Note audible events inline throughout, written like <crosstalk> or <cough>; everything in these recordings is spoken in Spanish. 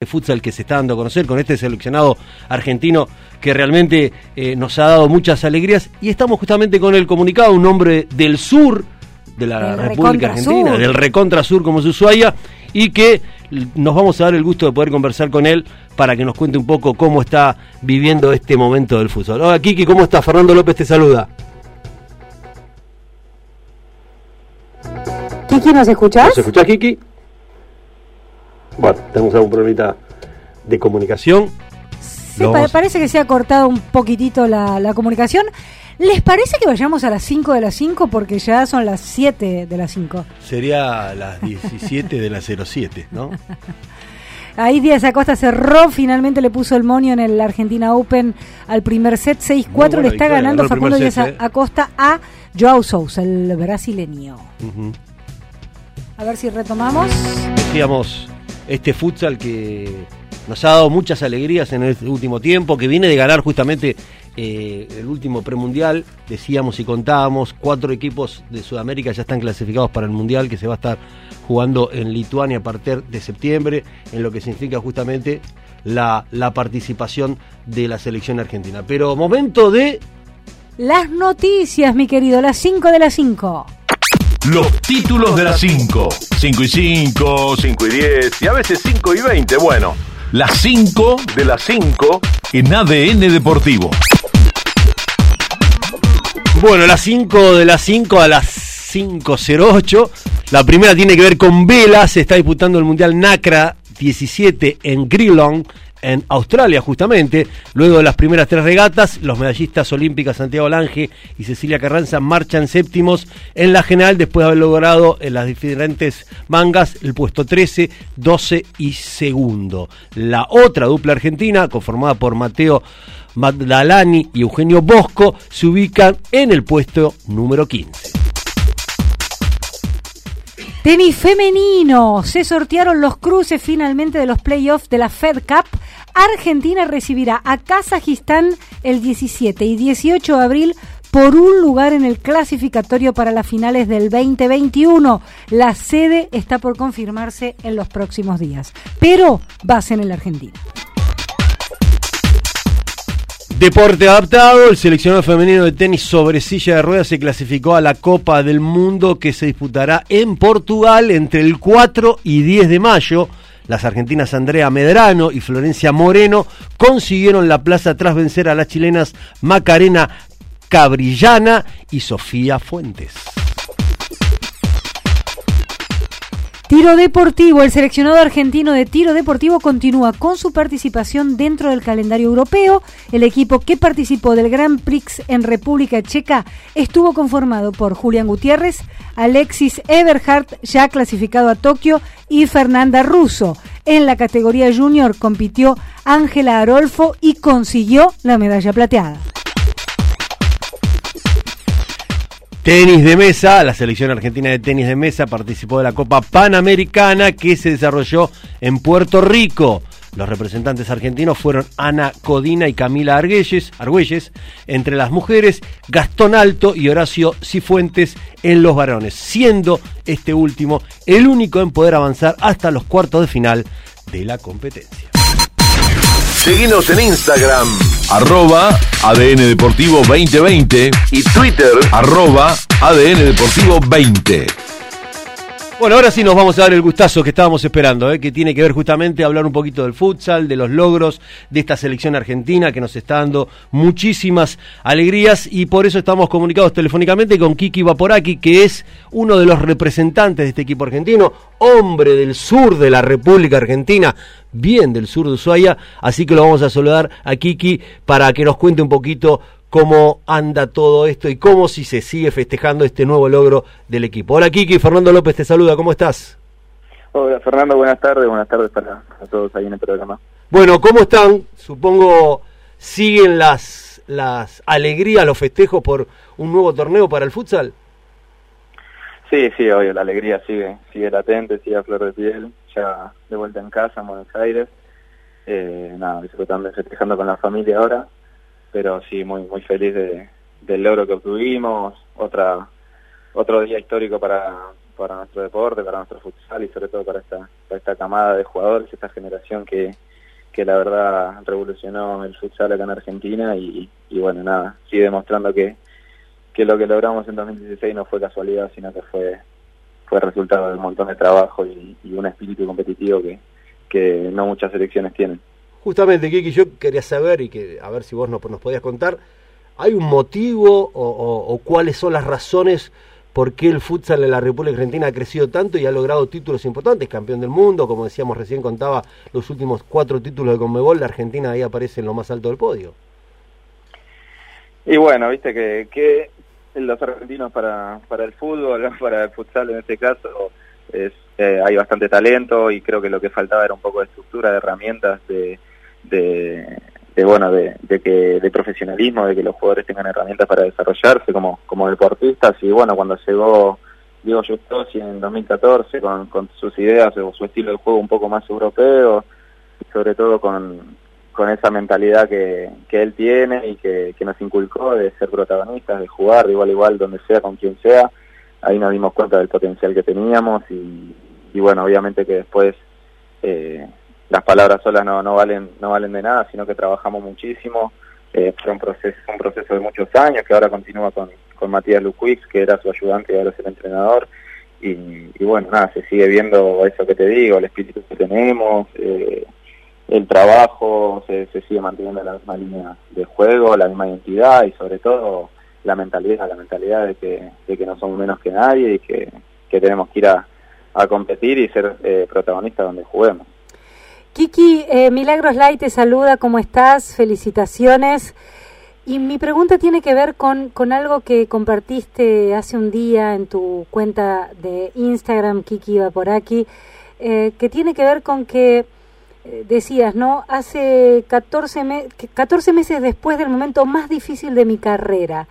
de futsal que se está dando a conocer con este seleccionado argentino que realmente eh, nos ha dado muchas alegrías y estamos justamente con el comunicado, un hombre del sur de la República Argentina, sur. del recontra sur como su Ushuaia y que nos vamos a dar el gusto de poder conversar con él para que nos cuente un poco cómo está viviendo este momento del fútbol. Hola Kiki, ¿cómo estás? Fernando López te saluda. Kiki, ¿nos escuchás? ¿Nos escuchás, Kiki? Bueno, tenemos algún problemita de comunicación. Sí, pa- parece que se ha cortado un poquitito la, la comunicación. ¿Les parece que vayamos a las 5 de las 5? Porque ya son las 7 de las 5. Sería las 17 de las 07, ¿no? <laughs> Ahí Díaz Acosta cerró, finalmente le puso el monio en el Argentina Open al primer set, 6-4, Muy buena le está victoria, ganando Facundo Díaz set, ¿eh? Acosta a Joao Sousa, el brasileño. Ujú. A ver si retomamos. Decíamos, este futsal que nos ha dado muchas alegrías en este último tiempo, que viene de ganar justamente eh, el último premundial. Decíamos y contábamos, cuatro equipos de Sudamérica ya están clasificados para el mundial que se va a estar jugando en Lituania a partir de septiembre, en lo que significa justamente la, participación de la selección argentina. Pero momento de Las noticias, mi querido, las 5 de las 5. Los títulos de las 5. 5 y 5, 5 y 10 y a veces 5 y 20. Bueno, las 5 de las 5 en ADN Deportivo. Bueno, las 5 de las 5 a las 5.08. La primera tiene que ver con vela. Se está disputando el Mundial NACRA 17 en Geelong, en Australia justamente. Luego de las primeras tres regatas, los medallistas olímpicas Santiago Lange y Cecilia Carranza marchan séptimos en la general después de haber logrado en las diferentes mangas el puesto 13, 12 y segundo. La otra dupla argentina, conformada por Mateo Magdalani y Eugenio Bosco, se ubican en el puesto número 15. Tenis femenino. Se sortearon los cruces finalmente de los playoffs de la Fed Cup. Argentina recibirá a Kazajistán el 17 y 18 de abril por un lugar en el clasificatorio para las finales del 2021. La sede está por confirmarse en los próximos días, pero va a ser en la Argentina. Deporte adaptado, el seleccionado femenino de tenis sobre silla de ruedas se clasificó a la Copa del Mundo que se disputará en Portugal entre el 4 y 10 de mayo. Las argentinas Andrea Medrano y Florencia Moreno consiguieron la plaza tras vencer a las chilenas Macarena Cabrillana y Sofía Fuentes. Tiro deportivo. El seleccionado argentino de tiro deportivo continúa con su participación dentro del calendario europeo. El equipo que participó del Grand Prix en República Checa estuvo conformado por Julián Gutiérrez, Alexis Eberhardt, ya clasificado a Tokio, y Fernanda Russo. En la categoría junior compitió Ángela Arolfo y consiguió la medalla plateada. Tenis de mesa, la selección argentina de tenis de mesa participó de la Copa Panamericana que se desarrolló en Puerto Rico. Los representantes argentinos fueron Ana Codina y Camila Argüelles, Argüelles, entre las mujeres, Gastón Alto y Horacio Cifuentes en los varones, siendo este último el único en poder avanzar hasta los cuartos de final de la competencia. Seguinos en Instagram, arroba ADN Deportivo 2020 y Twitter, arroba ADN Deportivo 20. Bueno, ahora sí nos vamos a dar el gustazo que estábamos esperando, ¿eh? que tiene que ver justamente hablar un poquito del futsal, de los logros de esta selección argentina que nos está dando muchísimas alegrías y por eso estamos comunicados telefónicamente con Kiki Vaporaki, que es uno de los representantes de este equipo argentino, hombre del sur de la República Argentina, bien del sur de Ushuaia, así que lo vamos a saludar a Kiki para que nos cuente un poquito cómo anda todo esto y cómo si se sigue festejando este nuevo logro del equipo. Hola Kiki, Fernando López te saluda, ¿cómo estás? Hola Fernando, buenas tardes, buenas tardes para, para todos ahí en el programa. Bueno, ¿cómo están? Supongo siguen las, las alegrías, los festejos por un nuevo torneo para el futsal. Sí, sí, obvio, la alegría sigue, sigue latente, sigue a flor de piel, ya de vuelta en casa en Buenos Aires, eh, nada, disfrutando festejando con la familia ahora, pero sí, muy muy feliz de, del logro que obtuvimos, otra otro día histórico para, para nuestro deporte, para nuestro futsal y sobre todo para esta, para esta camada de jugadores, esta generación que, que la verdad revolucionó el futsal acá en Argentina y, y bueno, nada, sigue demostrando que, que lo que logramos en 2016 no fue casualidad, sino que fue fue resultado de un montón de trabajo y, y un espíritu competitivo que, que no muchas selecciones tienen. Justamente, Kiki, yo quería saber y que a ver si vos nos, nos podías contar, ¿hay un motivo o, o, o, cuáles son las razones por qué el futsal en la República Argentina ha crecido tanto y ha logrado títulos importantes? Campeón del mundo, como decíamos recién, contaba los últimos cuatro títulos de Conmebol, la Argentina ahí aparece en lo más alto del podio. Y bueno, viste que, que los argentinos para, para el fútbol, <laughs> para el futsal en este caso, es, eh, hay bastante talento y creo que lo que faltaba era un poco de estructura, de herramientas, de, de, de bueno, de, de, que de profesionalismo, de que los jugadores tengan herramientas para desarrollarse como, como deportistas. Y bueno, cuando llegó Diego Justosi en 2014 con, con sus ideas o su estilo de juego un poco más europeo, sobre todo con, con esa mentalidad que, que él tiene y que, que nos inculcó de ser protagonistas, de jugar de igual igual donde sea, con quien sea, ahí nos dimos cuenta del potencial que teníamos y, y bueno, obviamente que después eh, las palabras solas no, no valen no valen de nada, sino que trabajamos muchísimo. Eh, fue un proceso un proceso de muchos años que ahora continúa con, con Matías Luquix, que era su ayudante y ahora es el entrenador. Y, y, bueno, nada, se sigue viendo eso que te digo, el espíritu que tenemos, eh, el trabajo, se, se sigue manteniendo la misma línea de juego, la misma identidad y sobre todo la mentalidad, la mentalidad de que, de que no somos menos que nadie y que, tenemos que ir a, a competir y ser eh, protagonistas donde juguemos. Kiki, eh, Milagros Light te saluda, ¿cómo estás? Felicitaciones. Y mi pregunta tiene que ver con, con algo que compartiste hace un día en tu cuenta de Instagram, Kiki va por aquí, eh, que tiene que ver con que decías, ¿no? Hace 14, me 14 meses después del momento más difícil de mi carrera,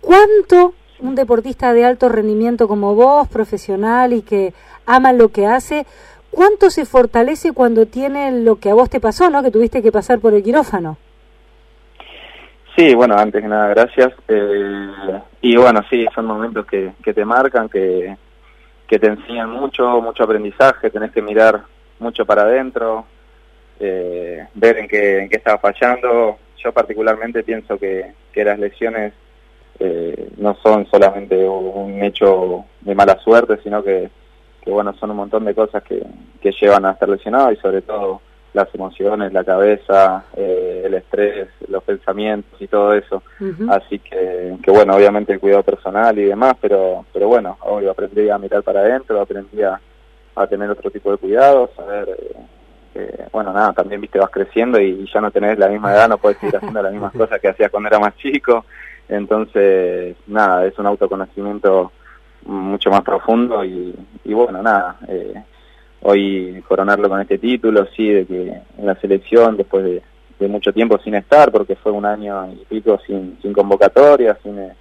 ¿cuánto un deportista de alto rendimiento como vos, profesional y que ama lo que hace, cuánto se fortalece cuando tiene lo que a vos te pasó, ¿no? Que tuviste que pasar por el quirófano. Sí, bueno, antes que nada, gracias. Eh, y bueno, sí, son momentos que, que te marcan, que, que te enseñan mucho, mucho aprendizaje, tenés que mirar mucho para adentro, eh, ver en qué, en qué estaba fallando. Yo particularmente pienso que, que las lesiones eh, no son solamente un hecho de mala suerte, sino que, que bueno, son un montón de cosas que, que llevan a estar lesionado y sobre todo las emociones, la cabeza, eh, el estrés, los pensamientos y todo eso. Uh -huh. Así que, que, bueno, obviamente el cuidado personal y demás, pero, pero bueno, obvio, aprendí a mirar para adentro, aprendí a, a tener otro tipo de cuidados, a ver, eh, eh, bueno, nada, también, viste, vas creciendo y, ya no tenés la misma edad, no puedes seguir haciendo las mismas <laughs> cosas que hacías cuando era más chico. Entonces, nada, es un autoconocimiento mucho más profundo y, y bueno, nada, eh, hoy coronarlo con este título, sí, de que en la selección, después de, de, mucho tiempo sin estar, porque fue un año y pico sin, sin convocatoria, sin, eh,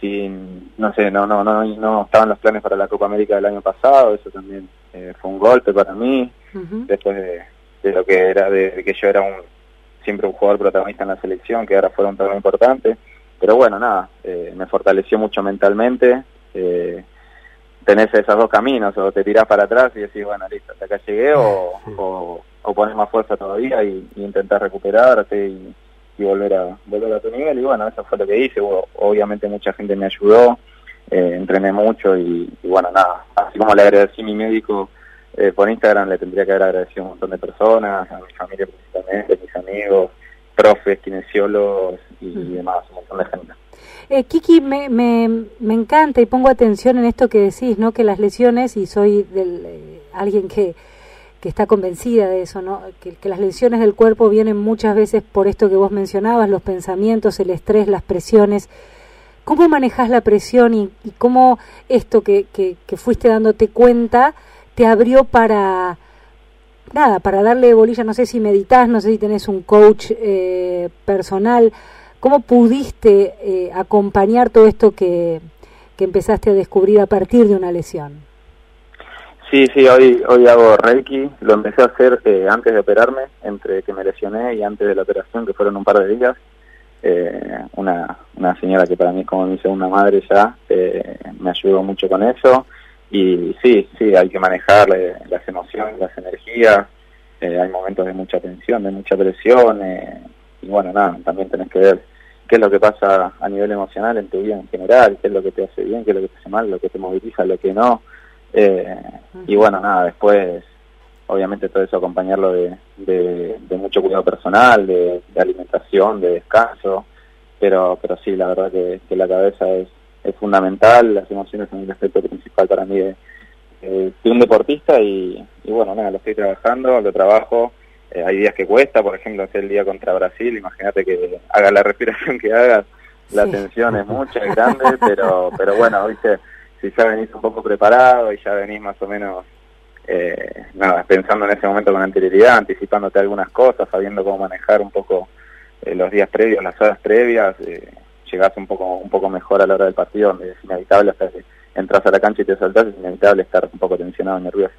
sin, no sé, no, no, no, no estaban los planes para la Copa América del año pasado, eso también eh, fue un golpe para mí, uh -huh. después de, de, lo que era, de, de, que yo era un siempre un jugador protagonista en la selección, que ahora fue un torneo importante, pero bueno, nada, eh, me fortaleció mucho mentalmente, eh, tenés esos dos caminos, o te tirás para atrás y decís, bueno, listo, hasta acá llegué, o, o, o pones más fuerza todavía y, y intentar recuperarte y, y, volver a volver a tu nivel, y bueno, eso fue lo que hice, obviamente mucha gente me ayudó, eh, entrené mucho y, y, bueno, nada, así como le agradecí a mi médico eh, por Instagram, le tendría que haber agradecido a un montón de personas, a mi familia principalmente, mis amigos, profes, kinesiólogos y, y demás, un montón de gente. Eh, Kiki, me, me, me, encanta y pongo atención en esto que decís, ¿no? Que las lesiones, y soy del, eh, alguien que, que está convencida de eso, ¿no? Que, que, las lesiones del cuerpo vienen muchas veces por esto que vos mencionabas, los pensamientos, el estrés, las presiones. ¿Cómo manejas la presión y, y cómo esto que, que, que, fuiste dándote cuenta te abrió para, nada, para darle bolilla? No sé si meditas, no sé si tenés un coach eh, personal. ¿Cómo pudiste eh, acompañar todo esto que, que, empezaste a descubrir a partir de una lesión? Sí, sí, hoy, hoy hago Reiki, lo empecé a hacer eh, antes de operarme, entre que me lesioné y antes de la operación, que fueron un par de días. Eh, una, una señora que para mí es como mi segunda madre ya, eh, me ayudó mucho con eso. Y sí, sí, hay que manejar eh, las emociones, las energías, eh, hay momentos de mucha tensión, de mucha presión, eh, y bueno, nada, también tenés que ver qué es lo que pasa a nivel emocional en tu vida en general, qué es lo que te hace bien, qué es lo que te hace mal, lo que te moviliza, lo que no, y bueno, nada, después obviamente todo eso acompañarlo de, de, mucho cuidado personal, de, alimentación, de descanso, pero pero sí, la verdad que la cabeza es es fundamental, las emociones son el aspecto principal para mí de, un deportista y, bueno, nada, lo estoy trabajando, lo trabajo, eh, hay días que cuesta, por ejemplo, hacer el día contra Brasil, imagínate que haga la <laughs> respiración que hagas, la tensión es mucha, es grande, <laughs> pero, pero bueno, viste, si ya venís un poco preparado y ya venís más o menos eh, nada, pensando en ese momento con anterioridad, anticipándote algunas cosas, sabiendo cómo manejar un poco eh, los días previos, las horas previas, eh, llegás un poco un poco mejor a la hora del partido, donde es inevitable hasta que entras a la cancha y te saltás, es inevitable estar un poco tensionado, nervioso.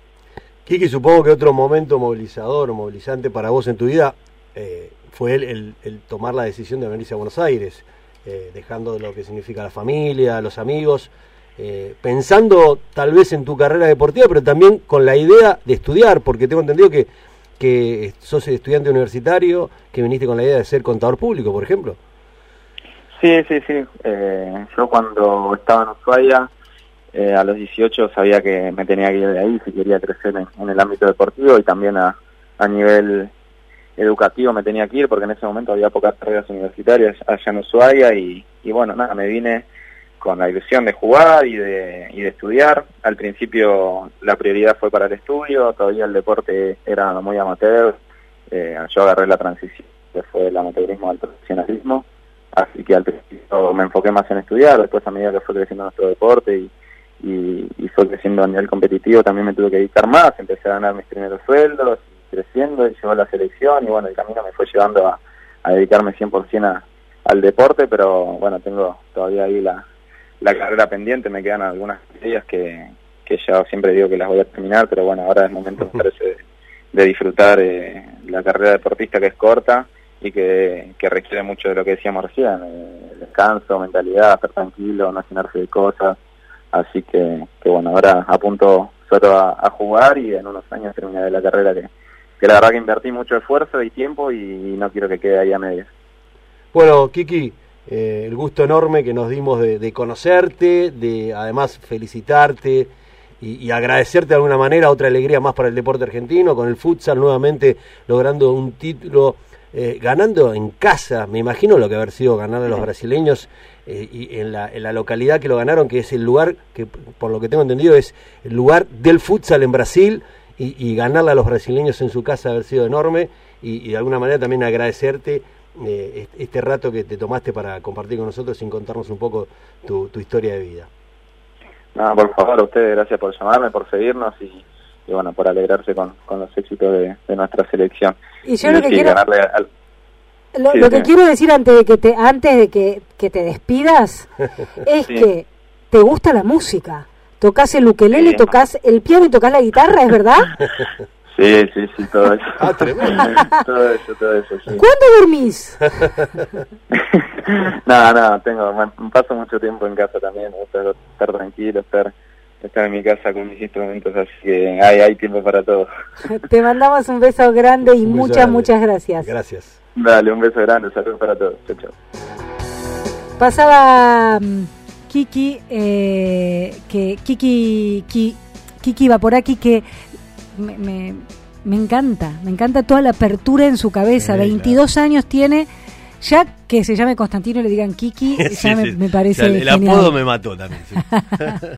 Kiki, supongo que otro momento movilizador movilizante para vos en tu vida eh, fue el, el, tomar la decisión de venirse a Buenos Aires, eh, dejando lo que significa la familia, los amigos, eh, pensando tal vez en tu carrera deportiva, pero también con la idea de estudiar, porque tengo entendido que, que sos estudiante universitario, que viniste con la idea de ser contador público, por ejemplo. Sí, sí, sí. Eh, yo cuando estaba en Ushuaia, eh, a los 18 sabía que me tenía que ir de ahí si quería crecer en, el ámbito deportivo y también a, a, nivel educativo me tenía que ir porque en ese momento había pocas carreras universitarias allá en Ushuaia y, y bueno, nada, me vine con la ilusión de jugar y de, y de estudiar. Al principio la prioridad fue para el estudio, todavía el deporte era muy amateur. Eh, yo agarré la transición que fue del amateurismo al profesionalismo Así que al principio me enfoqué más en estudiar, después a medida que fue creciendo nuestro deporte y, y, fue creciendo a nivel competitivo también me tuve que dedicar más, empecé a ganar mis primeros sueldos, creciendo y llegó la selección y bueno, el camino me fue llevando a, dedicarme 100% a, al deporte, pero bueno, tengo todavía ahí la, la carrera pendiente, me quedan algunas ideas que, que ya siempre digo que las voy a terminar, pero bueno, ahora es momento me parece de, disfrutar eh, la carrera deportista que es corta y que, requiere mucho de lo que decíamos recién, eh, descanso, mentalidad, estar tranquilo, no llenarse de cosas. Así que, que bueno, ahora apunto solo a, jugar y en unos años terminaré la carrera que, que la verdad que invertí mucho esfuerzo y tiempo y, no quiero que quede ahí a medias. Bueno, Kiki, eh, el gusto enorme que nos dimos de, conocerte, de además felicitarte y, y, agradecerte de alguna manera, otra alegría más para el deporte argentino, con el futsal nuevamente logrando un título eh, ganando en casa, me imagino lo que haber sido ganar a los brasileños eh, y en la, en la localidad que lo ganaron, que es el lugar que, por lo que tengo entendido, es el lugar del futsal en Brasil y, y ganarle a los brasileños en su casa haber sido enorme y, de alguna manera también agradecerte eh, este rato que te tomaste para compartir con nosotros sin contarnos un poco tu, tu historia de vida. No, por favor, a ustedes gracias por llamarme, por seguirnos y y bueno, por alegrarse con, con los éxitos de, nuestra selección. Y yo lo que quiero... Lo, que quiero decir antes de que te, antes de que, que te despidas <laughs> es que te gusta la música. Tocas el ukelele, tocas el piano y tocas la guitarra, ¿es verdad? <laughs> Sí, sí, sí, todo eso. Ah, <laughs> todo eso, todo eso. Sí. ¿Cuándo dormís? nada, nada, tengo, paso mucho tiempo en casa también, estar, estar tranquilo, estar estar en mi casa con mis instrumentos, así que hay, hay tiempo para todo. <laughs> Te mandamos un beso grande y muchas, muchas gracias. Gracias. Dale, un beso grande, saludos para todos. Chao, chao. Pasaba mm, Kiki, eh, que Kiki, Kiki, va por aquí, que me, me, me, encanta, me encanta toda la apertura en su cabeza. 22 años tiene ya que se llame Constantino y le digan Kiki, <laughs> ya me, parece. el, apodo me mató también. <laughs>